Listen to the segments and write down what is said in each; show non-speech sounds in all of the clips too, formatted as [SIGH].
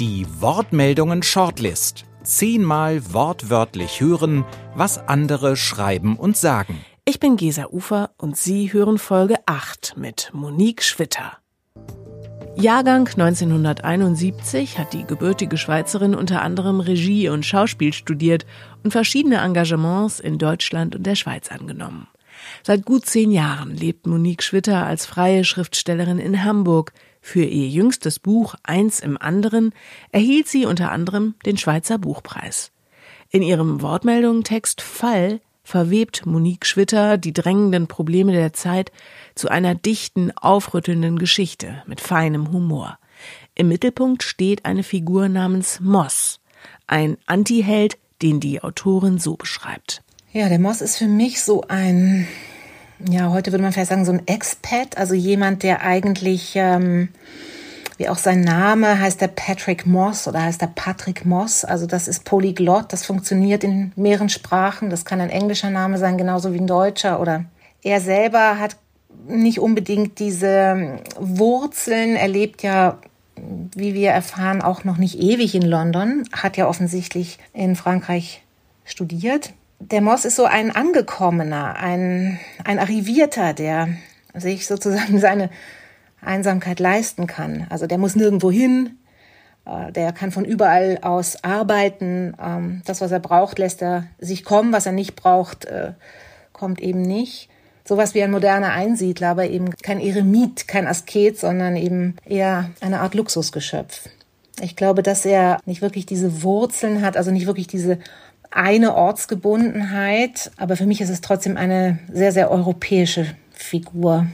Die Wortmeldungen Shortlist. Zehnmal wortwörtlich hören, was andere schreiben und sagen. Ich bin Gesa Ufer und Sie hören Folge 8 mit Monique Schwitter. Jahrgang 1971 hat die gebürtige Schweizerin unter anderem Regie und Schauspiel studiert und verschiedene Engagements in Deutschland und der Schweiz angenommen. Seit gut zehn Jahren lebt Monique Schwitter als freie Schriftstellerin in Hamburg. Für ihr jüngstes Buch Eins im anderen erhielt sie unter anderem den Schweizer Buchpreis. In ihrem Wortmeldungstext Fall verwebt Monique Schwitter die drängenden Probleme der Zeit zu einer dichten, aufrüttelnden Geschichte mit feinem Humor. Im Mittelpunkt steht eine Figur namens Moss, ein Antiheld, den die Autorin so beschreibt. Ja, der Moss ist für mich so ein ja, heute würde man vielleicht sagen, so ein Expat, also jemand, der eigentlich, ähm, wie auch sein Name, heißt der Patrick Moss oder heißt der Patrick Moss. Also das ist Polyglott, das funktioniert in mehreren Sprachen. Das kann ein englischer Name sein, genauso wie ein deutscher. Oder er selber hat nicht unbedingt diese Wurzeln. Er lebt ja, wie wir erfahren, auch noch nicht ewig in London, hat ja offensichtlich in Frankreich studiert der Moss ist so ein Angekommener, ein, ein Arrivierter, der sich sozusagen [LAUGHS] seine Einsamkeit leisten kann. Also der muss nirgendwo hin, äh, der kann von überall aus arbeiten. Ähm, das, was er braucht, lässt er sich kommen. Was er nicht braucht, äh, kommt eben nicht. Sowas wie ein moderner Einsiedler, aber eben kein Eremit, kein Asket, sondern eben eher eine Art Luxusgeschöpf. Ich glaube, dass er nicht wirklich diese Wurzeln hat, also nicht wirklich diese eine Ortsgebundenheit, aber für mich ist es trotzdem eine sehr, sehr europäische Figur,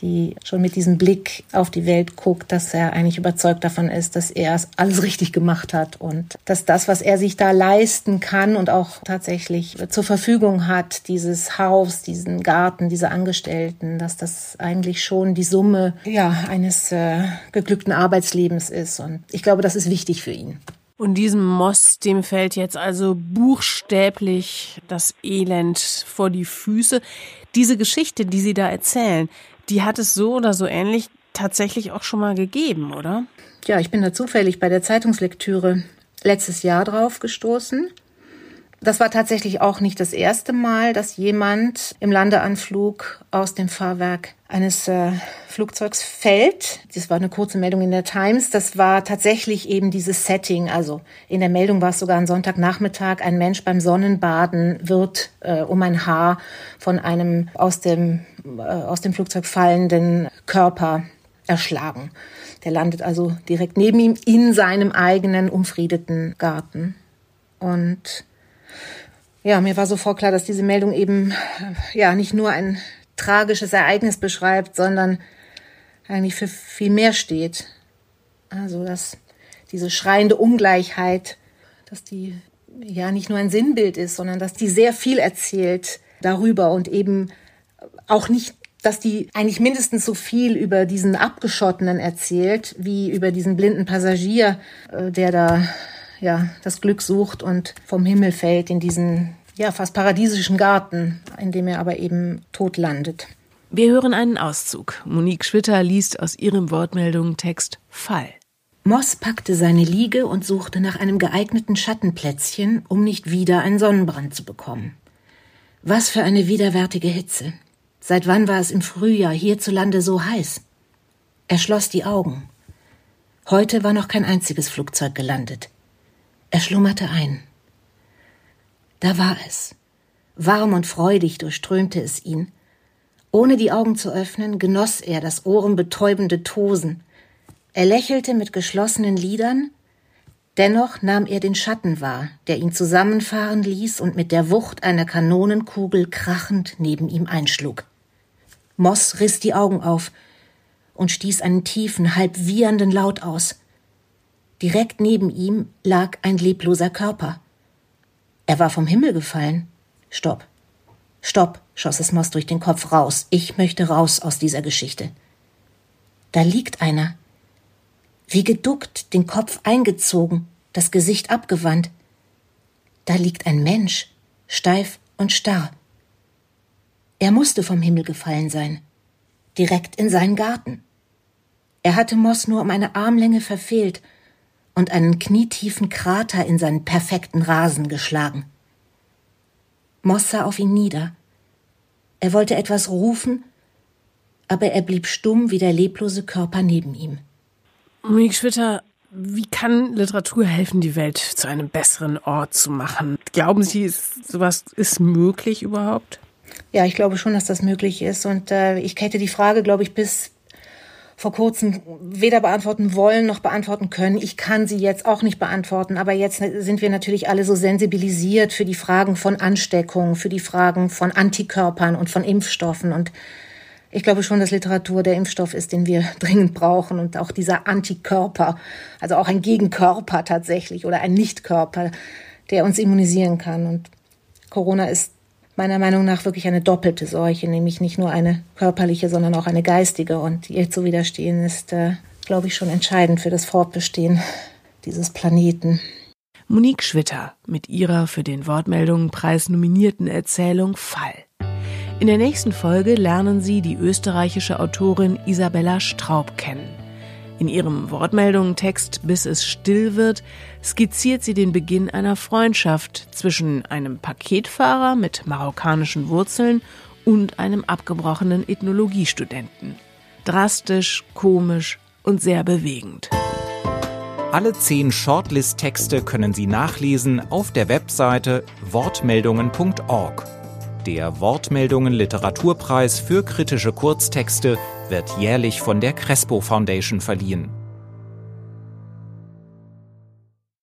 die schon mit diesem Blick auf die Welt guckt, dass er eigentlich überzeugt davon ist, dass er alles richtig gemacht hat und dass das, was er sich da leisten kann und auch tatsächlich zur Verfügung hat, dieses Haus, diesen Garten, diese Angestellten, dass das eigentlich schon die Summe ja eines äh, geglückten Arbeitslebens ist und ich glaube, das ist wichtig für ihn. Und diesem Moss, dem fällt jetzt also buchstäblich das Elend vor die Füße. Diese Geschichte, die Sie da erzählen, die hat es so oder so ähnlich tatsächlich auch schon mal gegeben, oder? Ja, ich bin da zufällig bei der Zeitungslektüre letztes Jahr drauf gestoßen. Das war tatsächlich auch nicht das erste Mal, dass jemand im Landeanflug aus dem Fahrwerk eines äh, Flugzeugs fällt. Das war eine kurze Meldung in der Times. Das war tatsächlich eben dieses Setting. Also in der Meldung war es sogar ein Sonntagnachmittag. Ein Mensch beim Sonnenbaden wird äh, um ein Haar von einem aus dem, äh, aus dem Flugzeug fallenden Körper erschlagen. Der landet also direkt neben ihm in seinem eigenen umfriedeten Garten. Und ja, mir war sofort klar, dass diese Meldung eben ja nicht nur ein tragisches Ereignis beschreibt, sondern eigentlich für viel mehr steht. Also, dass diese schreiende Ungleichheit, dass die ja nicht nur ein Sinnbild ist, sondern dass die sehr viel erzählt darüber und eben auch nicht, dass die eigentlich mindestens so viel über diesen Abgeschottenen erzählt, wie über diesen blinden Passagier, äh, der da ja, das Glück sucht und vom Himmel fällt in diesen ja, fast paradiesischen Garten, in dem er aber eben tot landet. Wir hören einen Auszug. Monique Schwitter liest aus ihrem Wortmeldung-Text Fall. Moss packte seine Liege und suchte nach einem geeigneten Schattenplätzchen, um nicht wieder einen Sonnenbrand zu bekommen. Was für eine widerwärtige Hitze. Seit wann war es im Frühjahr hierzulande so heiß? Er schloss die Augen. Heute war noch kein einziges Flugzeug gelandet. Er schlummerte ein. Da war es. Warm und freudig durchströmte es ihn. Ohne die Augen zu öffnen, genoss er das ohrenbetäubende Tosen. Er lächelte mit geschlossenen Lidern, dennoch nahm er den Schatten wahr, der ihn zusammenfahren ließ und mit der Wucht einer Kanonenkugel krachend neben ihm einschlug. Moss riss die Augen auf und stieß einen tiefen, halb wiehernden Laut aus. Direkt neben ihm lag ein lebloser Körper. Er war vom Himmel gefallen. Stopp. Stopp, schoss es Moss durch den Kopf raus. Ich möchte raus aus dieser Geschichte. Da liegt einer. Wie geduckt, den Kopf eingezogen, das Gesicht abgewandt. Da liegt ein Mensch, steif und starr. Er musste vom Himmel gefallen sein. Direkt in seinen Garten. Er hatte Moss nur um eine Armlänge verfehlt und einen knietiefen Krater in seinen perfekten Rasen geschlagen. Moss sah auf ihn nieder. Er wollte etwas rufen, aber er blieb stumm wie der leblose Körper neben ihm. Monique Schwitter, wie kann Literatur helfen, die Welt zu einem besseren Ort zu machen? Glauben Sie, ist, sowas ist möglich überhaupt? Ja, ich glaube schon, dass das möglich ist. Und äh, ich hätte die Frage, glaube ich, bis vor kurzem weder beantworten wollen noch beantworten können. Ich kann sie jetzt auch nicht beantworten, aber jetzt sind wir natürlich alle so sensibilisiert für die Fragen von Ansteckung, für die Fragen von Antikörpern und von Impfstoffen. Und ich glaube schon, dass Literatur der Impfstoff ist, den wir [LAUGHS] dringend brauchen und auch dieser Antikörper, also auch ein Gegenkörper tatsächlich oder ein Nichtkörper, der uns immunisieren kann. Und Corona ist meiner Meinung nach wirklich eine doppelte Seuche, nämlich nicht nur eine körperliche, sondern auch eine geistige. Und ihr zu widerstehen ist, äh, glaube ich, schon entscheidend für das Fortbestehen [LAUGHS] dieses Planeten. Monique Schwitter mit ihrer für den Wortmeldungenpreis nominierten Erzählung Fall. In der nächsten Folge lernen Sie die österreichische Autorin Isabella Straub kennen. In ihrem Wortmeldungen-Text Bis es still wird skizziert sie den Beginn einer Freundschaft zwischen einem Paketfahrer mit marokkanischen Wurzeln und einem abgebrochenen Ethnologiestudenten. Drastisch, komisch und sehr bewegend. Alle zehn Shortlist-Texte können Sie nachlesen auf der Webseite wortmeldungen.org. Der Wortmeldungen Literaturpreis für kritische Kurztexte wird jährlich von der Crespo Foundation verliehen.